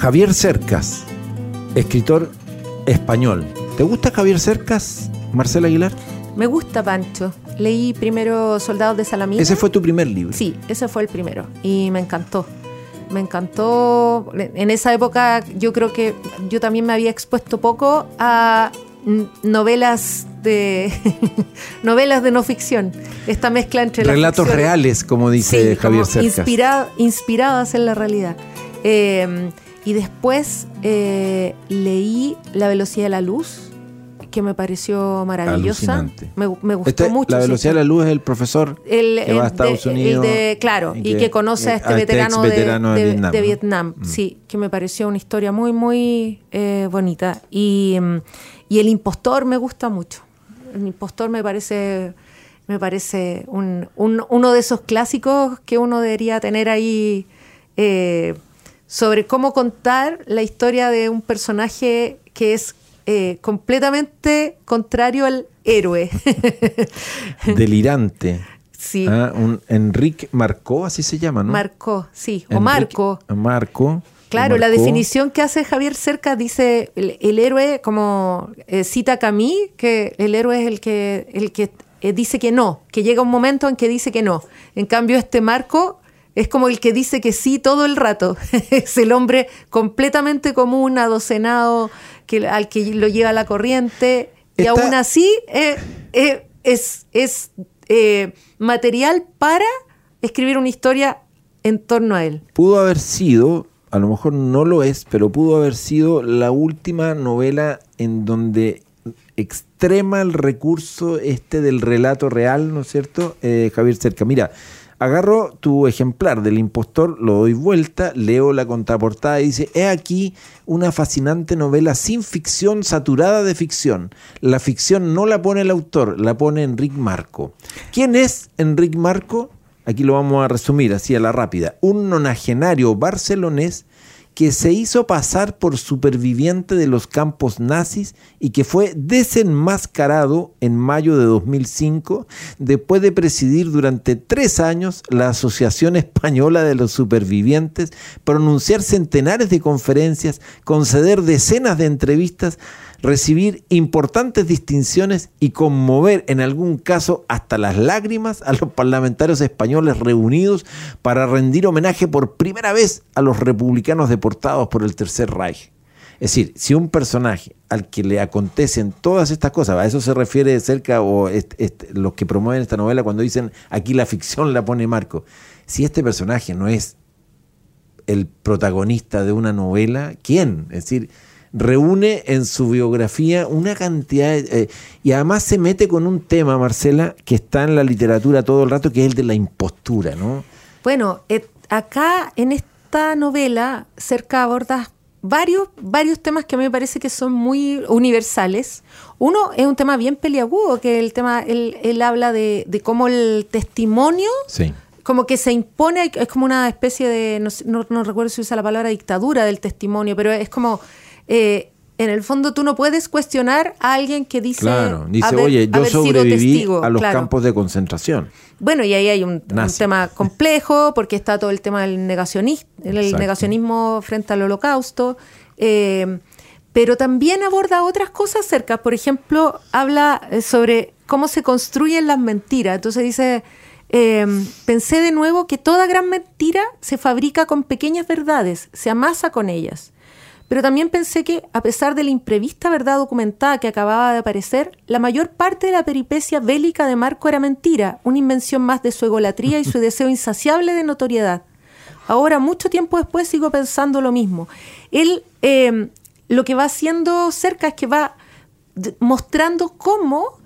Javier Cercas, escritor español. ¿Te gusta Javier Cercas, Marcela Aguilar? Me gusta Pancho. Leí primero Soldados de Salamina. Ese fue tu primer libro. Sí, ese fue el primero. Y me encantó. Me encantó. En esa época yo creo que yo también me había expuesto poco a novelas de novelas de no ficción. Esta mezcla entre la Relatos reales, como dice Sí, Javier como Cercas. inspira- inspiradas en la realidad. Eh, y después eh, leí La velocidad de la luz, que me pareció maravillosa. Alucinante. Me, me gustó Este, mucho. la velocidad de la luz es el profesor el, que va a Estados de- el Unidos. de- claro, y que, conoce a este a veterano, de- Vietnam. de ¿no? Vietnam. Mm. Sí, que me pareció una historia muy, muy eh, bonita. Y, mm, y El Impostor me gusta mucho. El Impostor me parece, me parece un- un- uno de esos clásicos que uno debería tener ahí eh, sobre cómo contar la historia de un personaje que es eh, completamente contrario al héroe. Delirante. sí. Ah, un Enrique Marcó, así se llama, ¿no? Marco, sí, o Marco. Marco. Claro, la Marcó. definición que hace Javier Cerca dice el, el héroe, como eh, cita Camille, que el héroe es el que, el que eh, dice que no, que llega un momento en que dice que no. En cambio, este Marco es como el que dice que sí todo el rato. es el hombre completamente común, adocenado, que, al que lo lleva la corriente. Y aún así eh, eh, es, es eh, material para escribir una historia en torno a él. Pudo haber sido, a lo mejor no lo es, pero pudo haber sido la última novela en donde extrema el recurso este del relato real, ¿no es cierto? Eh, Javier Cerca. Mira, agarro tu ejemplar del impostor, lo doy vuelta, leo la contraportada y dice, he aquí una fascinante novela sin ficción, saturada de ficción. La ficción no la pone el autor, la pone Enrique Marco. ¿Quién es Enrique Marco? Aquí lo vamos a resumir así a la rápida. Un nonagenario barcelonés que se hizo pasar por superviviente de los campos nazis y que fue desenmascarado en mayo de 2005 después de presidir durante tres años la Asociación Española de los Supervivientes, pronunciar centenares de conferencias, conceder decenas de entrevistas, recibir importantes distinciones y conmover en algún caso hasta las lágrimas a los parlamentarios españoles reunidos para rendir homenaje por primera vez a los republicanos deportados por el Tercer Reich. Es decir, si un personaje al que le acontecen todas estas cosas, a eso se refiere de cerca o los que promueven esta novela cuando dicen aquí la ficción la pone Marco, si este personaje no es el protagonista de una novela, ¿quién? Es decir, reúne en su biografía una cantidad de- eh, y además se mete con un tema, Marcela, que está en la literatura todo el rato, que es el de la impostura, ¿no? Bueno, eh, acá en esta novela cerca aborda varios, varios temas que a mí me parece que son muy universales. Uno es un tema bien peliagudo, que el tema, él, él habla de, de cómo el testimonio Sí. como que se impone, es como una especie de, no- no recuerdo si usa la palabra dictadura del testimonio, pero es como, eh, en el fondo tú no puedes cuestionar a alguien que dice, Claro, dice, haber- oye, yo sobreviví testigo", a los claro. campos de concentración. Bueno, y ahí hay un, tema complejo, porque está todo el tema del negacionismo, el Exacto. negacionismo frente al holocausto, eh, pero también aborda otras cosas cerca. Por ejemplo, habla eh, sobre cómo se construyen las mentiras. Entonces dice, eh, pensé de nuevo que toda gran mentira se fabrica con pequeñas verdades, se amasa con ellas. Pero también pensé que, a pesar de la imprevista verdad documentada que acababa de aparecer, la mayor parte de la peripecia bélica de Marco era mentira, una invención más de su egolatría y su deseo insaciable de notoriedad. Ahora, mucho tiempo después, sigo pensando lo mismo. Él eh, lo que va haciendo cerca es que va mostrando cómo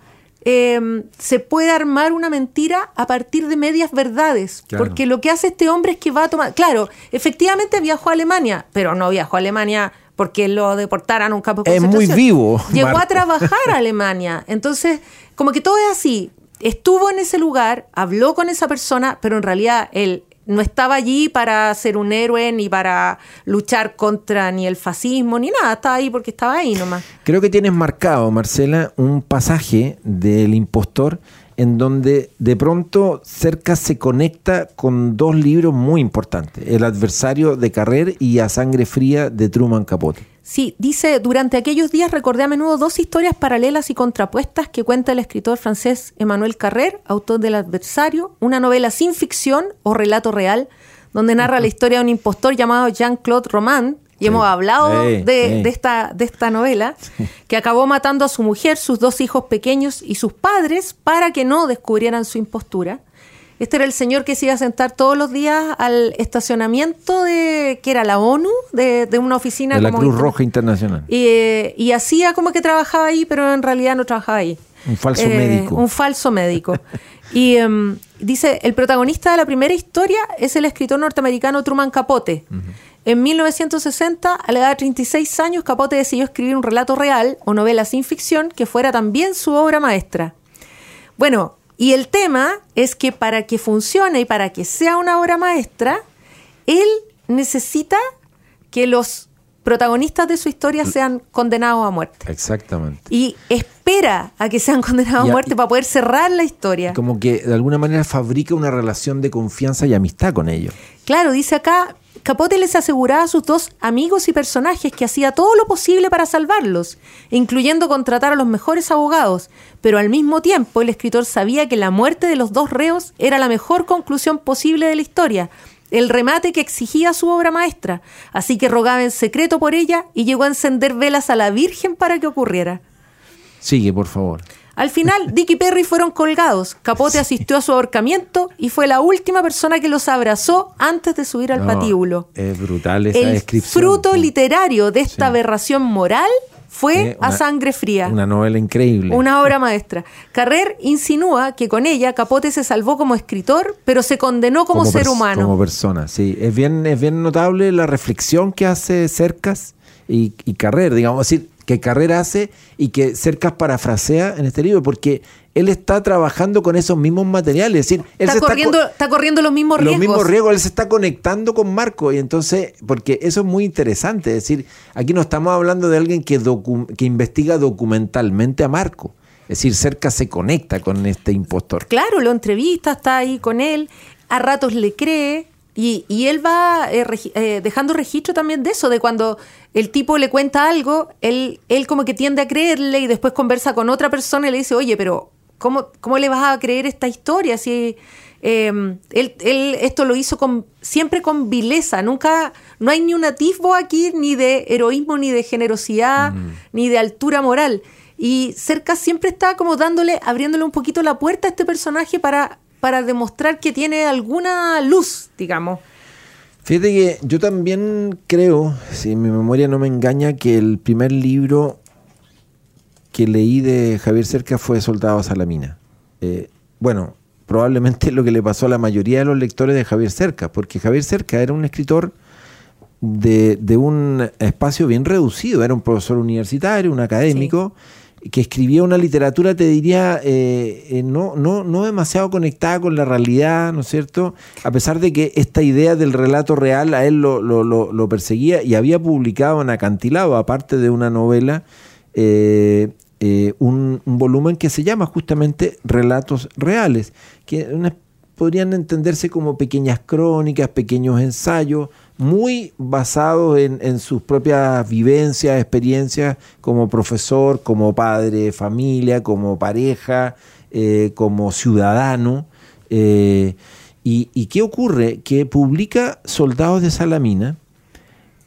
eh, se puede armar una mentira a partir de medias verdades. Claro. Porque lo que hace este hombre es que va a tomar. Claro, efectivamente viajó a Alemania, pero no viajó a Alemania porque lo deportaran a un campo de Es muy vivo, Llegó a trabajar a Alemania. Entonces, como que todo es así. Estuvo en ese lugar, habló con esa persona, pero en realidad él no estaba allí para ser un héroe ni para luchar contra ni el fascismo ni nada. Estaba ahí porque estaba ahí nomás. Creo que tienes marcado, Marcela, un pasaje del impostor en donde de pronto cerca se conecta con dos libros muy importantes, El adversario de Carrer y A sangre fría de Truman Capote. Sí, dice, durante aquellos días recordé a menudo dos historias paralelas y contrapuestas que cuenta el escritor francés Emmanuel Carrer, autor del Adversario, una novela sin ficción o relato real, donde narra la historia de un impostor llamado Jean-Claude Roman, y hemos hablado Sí, de, sí. de esta, de esta novela, que acabó matando a su mujer, sus dos hijos pequeños y sus padres para que no descubrieran su impostura. Este era el señor que se iba a sentar todos los días al estacionamiento de, que era la ONU, de, de una oficina De la como Cruz Roja Internacional. y, eh, y hacía como que trabajaba ahí, pero en realidad no trabajaba ahí. Eh, Un falso médico. Un falso médico. y em, dice, el protagonista de la primera historia es el escritor norteamericano Truman Capote. En 1960, a la edad de 36 años, Capote decidió escribir un relato real o novela sin ficción que fuera también su obra maestra. Bueno, y el tema es que para que funcione y para que sea una obra maestra, él necesita que los protagonistas de su historia sean condenados a muerte. Exactamente. Y espera a que sean condenados Y a a- muerte para poder cerrar la historia. Como que de alguna manera fabrica una relación de confianza y amistad con ellos. Claro, dice acá, Capote les aseguraba a sus dos amigos y personajes que hacía todo lo posible para salvarlos, incluyendo contratar a los mejores abogados, pero al mismo tiempo el escritor sabía que la muerte de los dos reos era la mejor conclusión posible de la historia, el remate que exigía su obra maestra, así que rogaba en secreto por ella y llegó a encender velas a la Virgen para que ocurriera. Sigue, por favor. Al final, Dick y Perry fueron colgados. Capote asistió a su ahorcamiento y fue la última persona que los abrazó antes de subir al No, patíbulo. Es brutal esa El descripción. fruto literario de esta Sí. aberración moral fue Eh, A Sangre Fría. Una novela increíble. Una obra maestra. Carrer insinúa que con ella Capote se salvó como escritor, pero se condenó como, ser humano. Como persona, sí. Es bien, es bien notable la reflexión que hace Cercas y, y Carrer, digamos, decir, que Carrer hace y que Cercas parafrasea en este libro, porque él está trabajando con esos mismos materiales. Es decir, él está, se corriendo, co- está corriendo los mismos los riesgos. mismos riesgos, él se está conectando con Marco y entonces, porque eso es muy interesante, es decir, aquí no estamos hablando de alguien que, docu- que investiga documentalmente a Marco, es decir, cerca se conecta con este impostor. Claro, lo entrevista, está ahí con él, a ratos le cree y, y él va eh, regi- eh, dejando registro también de eso, de cuando el tipo le cuenta algo, él, él como que tiende a creerle y después conversa con otra persona y le dice, oye, pero ¿cómo, cómo le vas a creer esta historia? Si eh, él, él esto lo hizo con, siempre con vileza, nunca, no hay ni un atisbo aquí ni de heroísmo, ni de generosidad, ni de altura moral. Y Cerca siempre está como dándole, abriéndole un poquito la puerta a este personaje para, para demostrar que tiene alguna luz, digamos. Fíjate que yo también creo, si mi memoria no me engaña, que el primer libro que leí de Javier Cerca fue Soldado a Salamina. Eh, bueno, probablemente lo que le pasó a la mayoría de los lectores de Javier Cerca, porque Javier Cerca era un escritor de, de un espacio bien reducido, era un profesor universitario, un académico, que escribía una literatura, te diría, eh, eh, no, no, no demasiado conectada con la realidad, ¿no es cierto? A pesar de que esta idea del relato real a él lo, lo- lo- lo perseguía y había publicado en Acantilado, aparte de una novela, eh, un, volumen que se llama justamente Relatos Reales, que podrían entenderse como pequeñas crónicas, pequeños ensayos, muy basados en, sus propias vivencias, experiencias como profesor, como padre de familia, como pareja, eh, como ciudadano. eh, y, ¿Y qué ocurre? Que publica Soldados de Salamina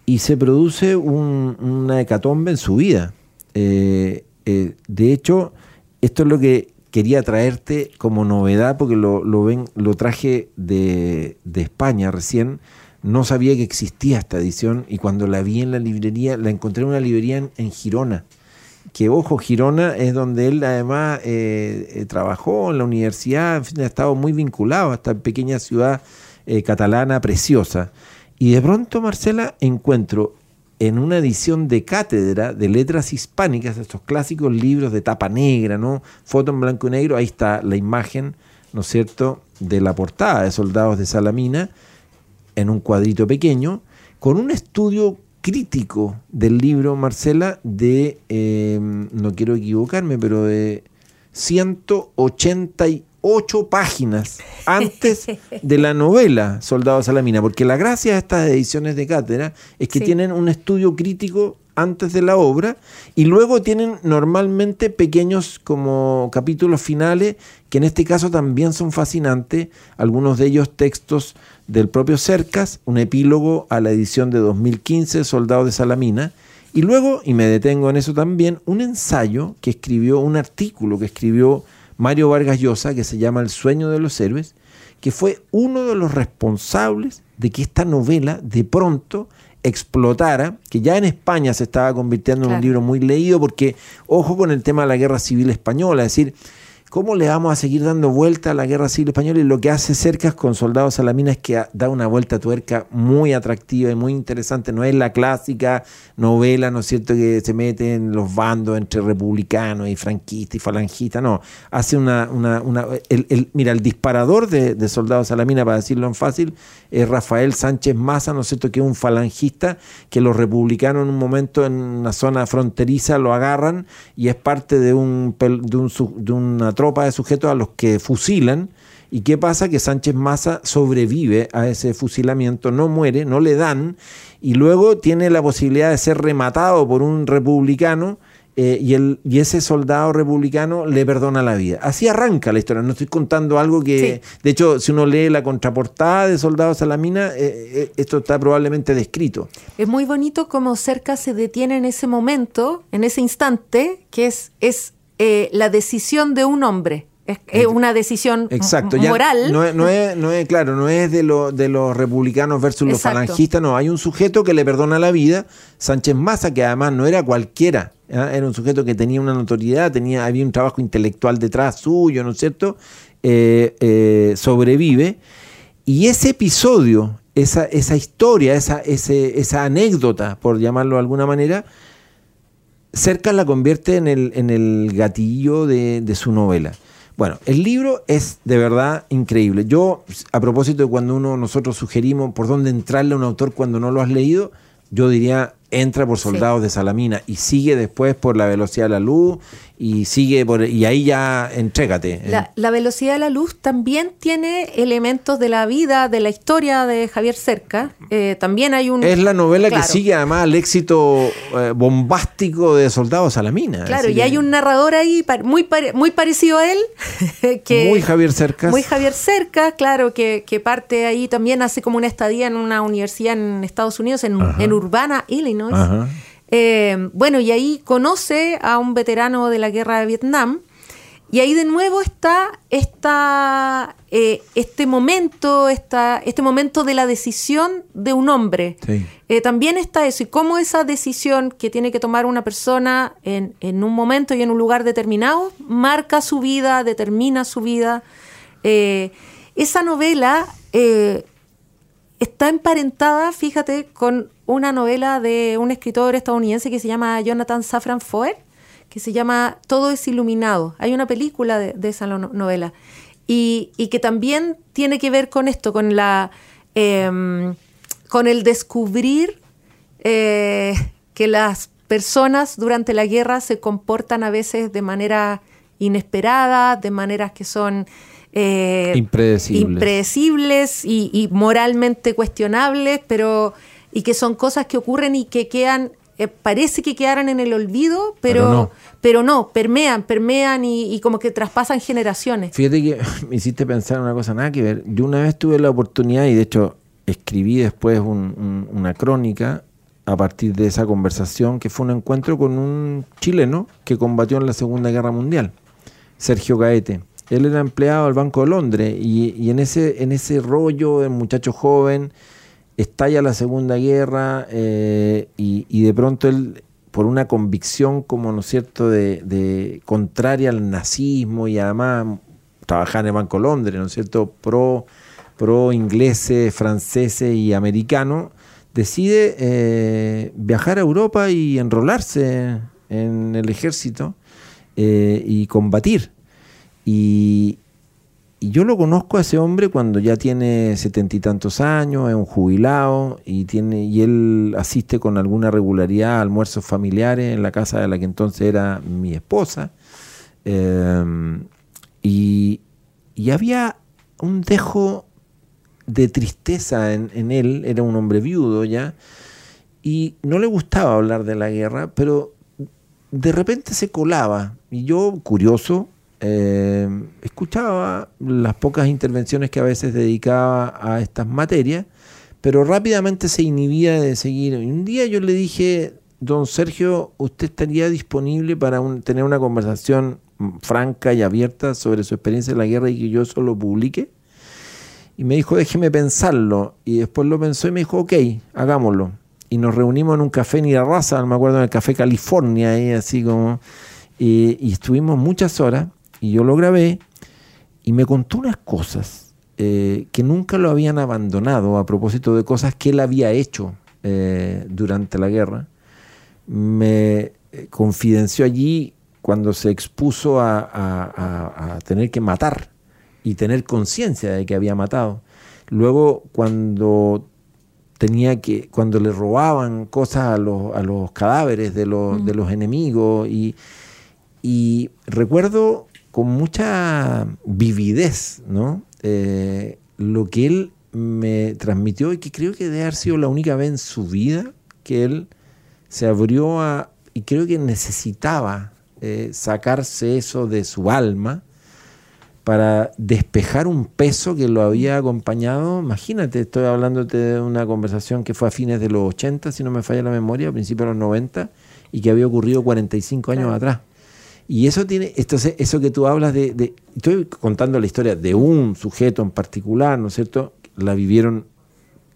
y se produce un- una hecatombe en su vida. Eh, de hecho, esto es lo que quería traerte como novedad, porque lo, lo traje de, de España recién. No sabía que existía esta edición y cuando la vi en la librería, la encontré en una librería en, Girona, que ojo, Girona es donde él además eh, eh, trabajó en la universidad, en fin, ha estado muy vinculado a esta pequeña ciudad eh, catalana preciosa. Y de pronto, Marcela, encuentro en una edición de cátedra de letras hispánicas, estos clásicos libros de tapa negra, ¿no? Foto en blanco y negro, ahí está la imagen, ¿no es cierto?, de la portada de Soldados de Salamina, en un cuadrito pequeño, con un estudio crítico del libro, Marcela, de, eh, no quiero equivocarme, pero de 188 páginas antes de la novela Soldado Salamina, porque la gracia de estas ediciones de cátedra es que Sí. tienen un estudio crítico antes de la obra y luego tienen normalmente pequeños como capítulos finales que en este caso también son fascinantes, algunos de ellos textos del propio Cercas, un epílogo a la edición de 2015 Soldado de Salamina. Y luego, y me detengo en eso también, un ensayo que escribió, un artículo que escribió Mario Vargas Llosa que se llama El sueño de los héroes, que fue uno de los responsables de que esta novela de pronto explotara, que ya en España se estaba convirtiendo en un libro muy leído, porque ojo con el tema de la guerra civil española, es decir, ¿cómo le vamos a seguir dando vuelta a la guerra civil española? Y lo que hace Cercas con Soldados Salamina es que da una vuelta a tuerca muy atractiva y muy interesante. No es la clásica novela, ¿no es cierto?, que se mete en los bandos entre republicanos y franquistas y falangistas. No, hace una. una, una- mira, el disparador de, de Soldados Salamina, para decirlo en fácil, es Rafael Sánchez Maza, ¿no es cierto?, que es un falangista que los republicanos en un momento en una zona fronteriza lo agarran y es parte de, un, de, un de una tropa de sujetos a los que fusilan. ¿Y qué pasa? Que Sánchez Maza sobrevive a ese fusilamiento, no muere, no le dan, y luego tiene la posibilidad de ser rematado por un republicano eh, y, el, y ese soldado republicano le perdona la vida. Así arranca la historia. No estoy contando algo que, de hecho, si uno lee la contraportada de Soldados Salamina, eh, eh, esto está probablemente descrito. Es muy bonito como cerca se detiene en ese momento, en ese instante, que es, es eh, la decisión de un hombre. Es, es una decisión Exacto, m- ya moral. no es, no es, no es, claro, no es de, lo- de los republicanos versus los falangistas, no, hay un sujeto que le perdona la vida, Sánchez Maza, que además no era cualquiera, era un sujeto que tenía una notoriedad, tenía, había un trabajo intelectual detrás suyo, ¿no es cierto? Eh, eh, sobrevive. Y ese episodio, esa, esa historia, esa, ese- esa anécdota, por llamarlo de alguna manera, Cercas la convierte en el, en el gatillo de, de su novela. Bueno, el libro es de verdad increíble. Yo, a propósito de cuando uno nosotros sugerimos por dónde entrarle a un autor cuando no lo has leído, yo diría entra por Soldados de Salamina y sigue después por La velocidad de la luz y sigue por y ahí ya entrégate. La, la velocidad de la luz también tiene elementos de la vida, de la historia de Javier Cerca. Eh, también hay un. es la novela Claro. que sigue además el éxito eh, bombástico de Soldados Salamina. Claro, Así y que hay un narrador ahí muy, pare- muy parecido a él. que, muy Javier Cercas. Muy Javier Cerca, claro, que, que parte ahí también, hace como una estadía en una universidad en Estados Unidos, en, en Urbana, Illinois. Ajá. Eh, bueno, y ahí conoce a un veterano de la guerra de Vietnam. Y ahí de nuevo está esta, eh, este momento, esta, este momento de la decisión de un hombre. Sí. Eh, también está eso, y cómo esa decisión que tiene que tomar una persona en, en un momento y en un lugar determinado marca su vida, determina su vida. Eh, esa novela está emparentada, fíjate, con una novela de un escritor estadounidense que se llama Jonathan Safran Foer, que se llama Todo es iluminado. Hay una película de, esa no- novela. Y, y que también tiene que ver con esto, con la em, con el descubrir eh, que las personas durante la guerra se comportan a veces de manera inesperada, de maneras que son eh, Impredecibles. impredecibles y, y moralmente cuestionables, pero y que son cosas que ocurren y que quedan, eh, parece que quedaran en el olvido, pero, Pero no. pero no, permean, permean y, y como que traspasan generaciones. Fíjate que me hiciste pensar en una cosa nada que ver. Yo una vez tuve la oportunidad y de hecho escribí después un- un- una crónica a partir de esa conversación que fue un encuentro con un chileno que combatió en la Segunda Guerra Mundial, Sergio Gaete. Él era empleado del Banco de Londres y, en, ese, en ese rollo de muchacho joven estalla la Segunda Guerra eh, y, de pronto él por una convicción como, ¿no es cierto?, de, de contraria al nazismo y además trabajar en el Banco Londres, ¿no es cierto?, pro, pro ingleses, franceses y americanos, decide eh, viajar a Europa y enrolarse en el ejército eh, y combatir. Y, yo lo conozco a ese hombre cuando ya tiene setenta y tantos años, es un jubilado y tiene y él asiste con alguna regularidad a almuerzos familiares en la casa de la que entonces era mi esposa. Eh, y, y había un dejo de tristeza en, él, era un hombre viudo ya, y no le gustaba hablar de la guerra, pero de repente se colaba, y yo, curioso, eh, escuchaba las pocas intervenciones que a veces dedicaba a estas materias, pero rápidamente se inhibía de seguir. Y un día yo le dije, don Sergio, ¿usted estaría disponible para tener una conversación franca y abierta sobre su experiencia en la guerra y que yo eso lo publique? Y me dijo, déjeme pensarlo. Y después lo pensó y me dijo, ok, hagámoslo. Y nos reunimos en un café en Irarraza, me acuerdo en el Café California, ahí así como... Y, estuvimos muchas horas y yo lo grabé y me contó unas cosas eh, que nunca lo habían abandonado a propósito de cosas que él había hecho eh, durante la guerra. Me eh, confidenció allí cuando se expuso a, a, a, a tener que matar y tener conciencia de que había matado. Luego cuando tenía que, cuando le robaban cosas a los, a los cadáveres de los, mm. de los enemigos y, y recuerdo con mucha vividez, ¿no? Eh, lo que él me transmitió y que creo que debe haber sido la única vez en su vida que él se abrió a, y creo que necesitaba eh, sacarse eso de su alma para despejar un peso que lo había acompañado. Imagínate, estoy hablándote de una conversación que fue a fines de los 80, si no me falla la memoria, a principios de los 90, y que había ocurrido 45 años claro. atrás. Y eso tiene, entonces, eso que tú hablas de, de, estoy contando la historia de un sujeto en particular, ¿no es cierto? La vivieron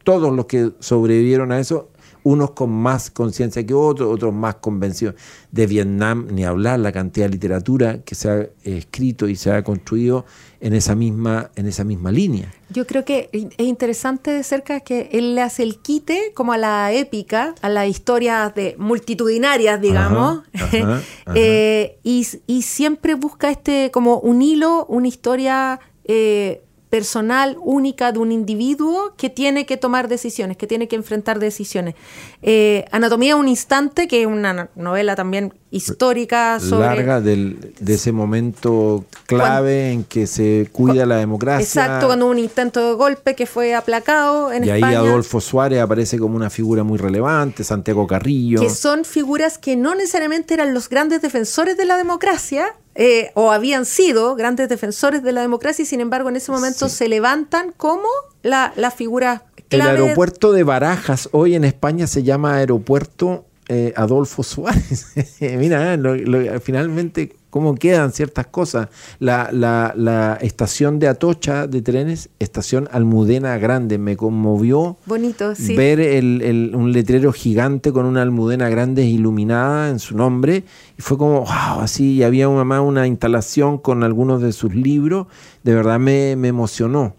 todos los que sobrevivieron a eso, unos con más conciencia que otros, otros más convencidos. De Vietnam, ni hablar, la cantidad de literatura que se ha escrito y se ha construido en esa misma, en esa misma línea. Yo creo que es interesante de cerca que él le hace el quite como a la épica, a las historias de multitudinarias, digamos, ajá, ajá, ajá. eh, y, y, siempre busca este como un hilo, una historia eh, personal, única de un individuo que tiene que tomar decisiones, que tiene que enfrentar decisiones. Eh, Anatomía un instante, que es una novela también histórica sobre... Larga del, de ese momento clave cuando, en que se cuida la democracia. Exacto, cuando hubo un intento de golpe que fue aplacado en y España. Y ahí Adolfo Suárez aparece como una figura muy relevante, Santiago Carrillo. Que son figuras que no necesariamente eran los grandes defensores de la democracia, eh, o habían sido grandes defensores de la democracia y sin embargo en ese momento sí. se levantan como la, la figura clave. El aeropuerto de Barajas hoy en España se llama aeropuerto eh, Adolfo Suárez. Mira, lo, lo, finalmente cómo quedan ciertas cosas. La, la, la, estación de Atocha de trenes, estación Almudena Grande, me conmovió Bonito, sí. ver el, el, un letrero gigante con una almudena grande iluminada en su nombre. Y fue como, wow, así, y había una, una instalación con algunos de sus libros. De verdad me, me emocionó.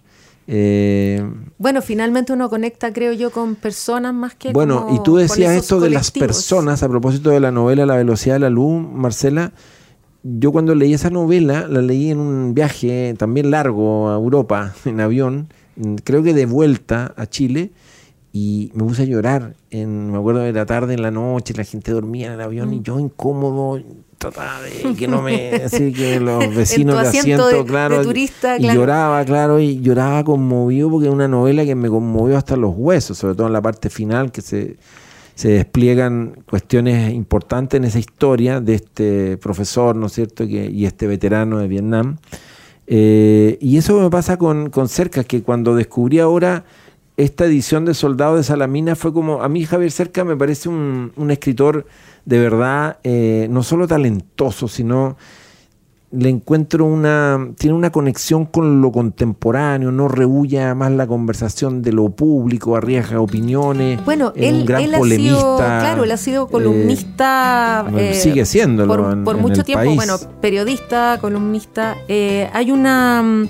Eh, bueno, finalmente uno conecta, creo yo, con personas más que. Bueno, como, y tú decías esto de las personas, a propósito de la novela La velocidad de la luz, Marcela. Yo cuando leí esa novela, la leí en un viaje también largo a Europa, en avión, creo que de vuelta a Chile, y me puse a llorar. En, me acuerdo de la tarde, en la noche, la gente dormía en el avión mm. y yo incómodo, trataba de que no me. así que los vecinos de asiento, de, claro, de turista, y claro. lloraba, claro, y lloraba conmovido porque es una novela que me conmovió hasta los huesos, sobre todo en la parte final que se se despliegan cuestiones importantes en esa historia de este profesor, ¿no es cierto?, que, y este veterano de Vietnam. Eh, y eso me pasa con, con Cerca, que cuando descubrí ahora esta edición de Soldado de Salamina fue como, a mí Javier Cerca me parece un, un escritor de verdad, eh, no solo talentoso, sino le encuentro una, tiene una conexión con lo contemporáneo, no rehuya más la conversación de lo público, arriesga opiniones. Bueno, él, un gran él ha sido, claro, él ha sido columnista. eh, eh, sigue siéndolo por, en- por en mucho el tiempo. país. Bueno, periodista, columnista. Eh, hay una mm,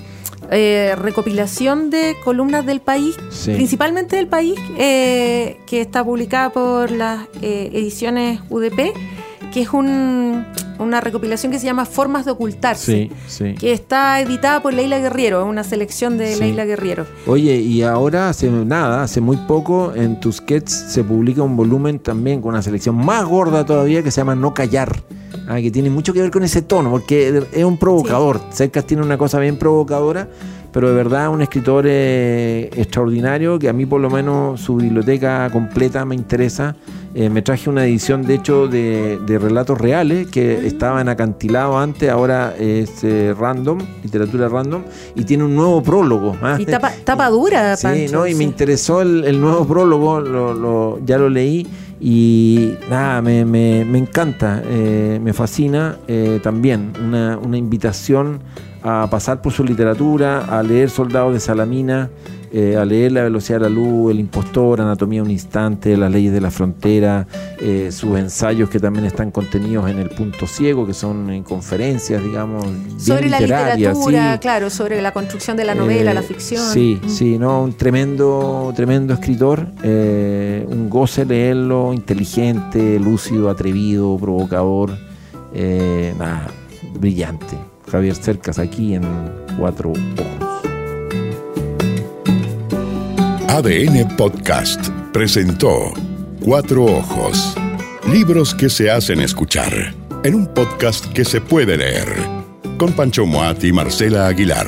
eh, recopilación de columnas del país, Sí. principalmente del país, eh, que está publicada por las eh, ediciones UDP, que es un- una recopilación que se llama Formas de ocultarse. Sí, sí. Que está editada por Leila Guerriero, una selección de Sí. Leila Guerriero. Oye, y ahora hace nada, hace muy poco en Tusquets se publica un volumen también con una selección más gorda todavía que se llama No Callar. ah, que tiene mucho que ver con ese tono, porque es un provocador. Cercas tiene una cosa bien provocadora, pero de verdad un escritor eh, extraordinario que a mí por lo menos su biblioteca completa me interesa. Eh, me traje una edición de hecho de, de relatos reales que estaba en acantilado antes, ahora es eh, random, literatura random, y tiene un nuevo prólogo. ah. Y tapa, tapa dura, Sí, Pancho, ¿no? y me interesó el, el nuevo prólogo, lo- lo- ya lo leí y nada, me, me- me encanta, me fascina también. Una, una invitación a pasar por su literatura, a leer Soldados de Salamina, eh, a leer La velocidad de la luz, El impostor, Anatomía de un instante, Las leyes de la frontera, eh, sus ensayos que también están contenidos en El Punto Ciego, que son en conferencias, digamos, Sobre la literatura, sí. claro, sobre la construcción de la novela, Eh, la ficción. Sí, Mm. sí, no, un tremendo, tremendo escritor, eh, un goce leerlo, inteligente, lúcido, atrevido, provocador, eh, nada, brillante. Javier Cercas aquí en Cuatro Ojos. ADN Podcast presentó Cuatro Ojos. Libros que se hacen escuchar en un podcast que se puede leer. Con Pancho Moat y Marcela Aguilar.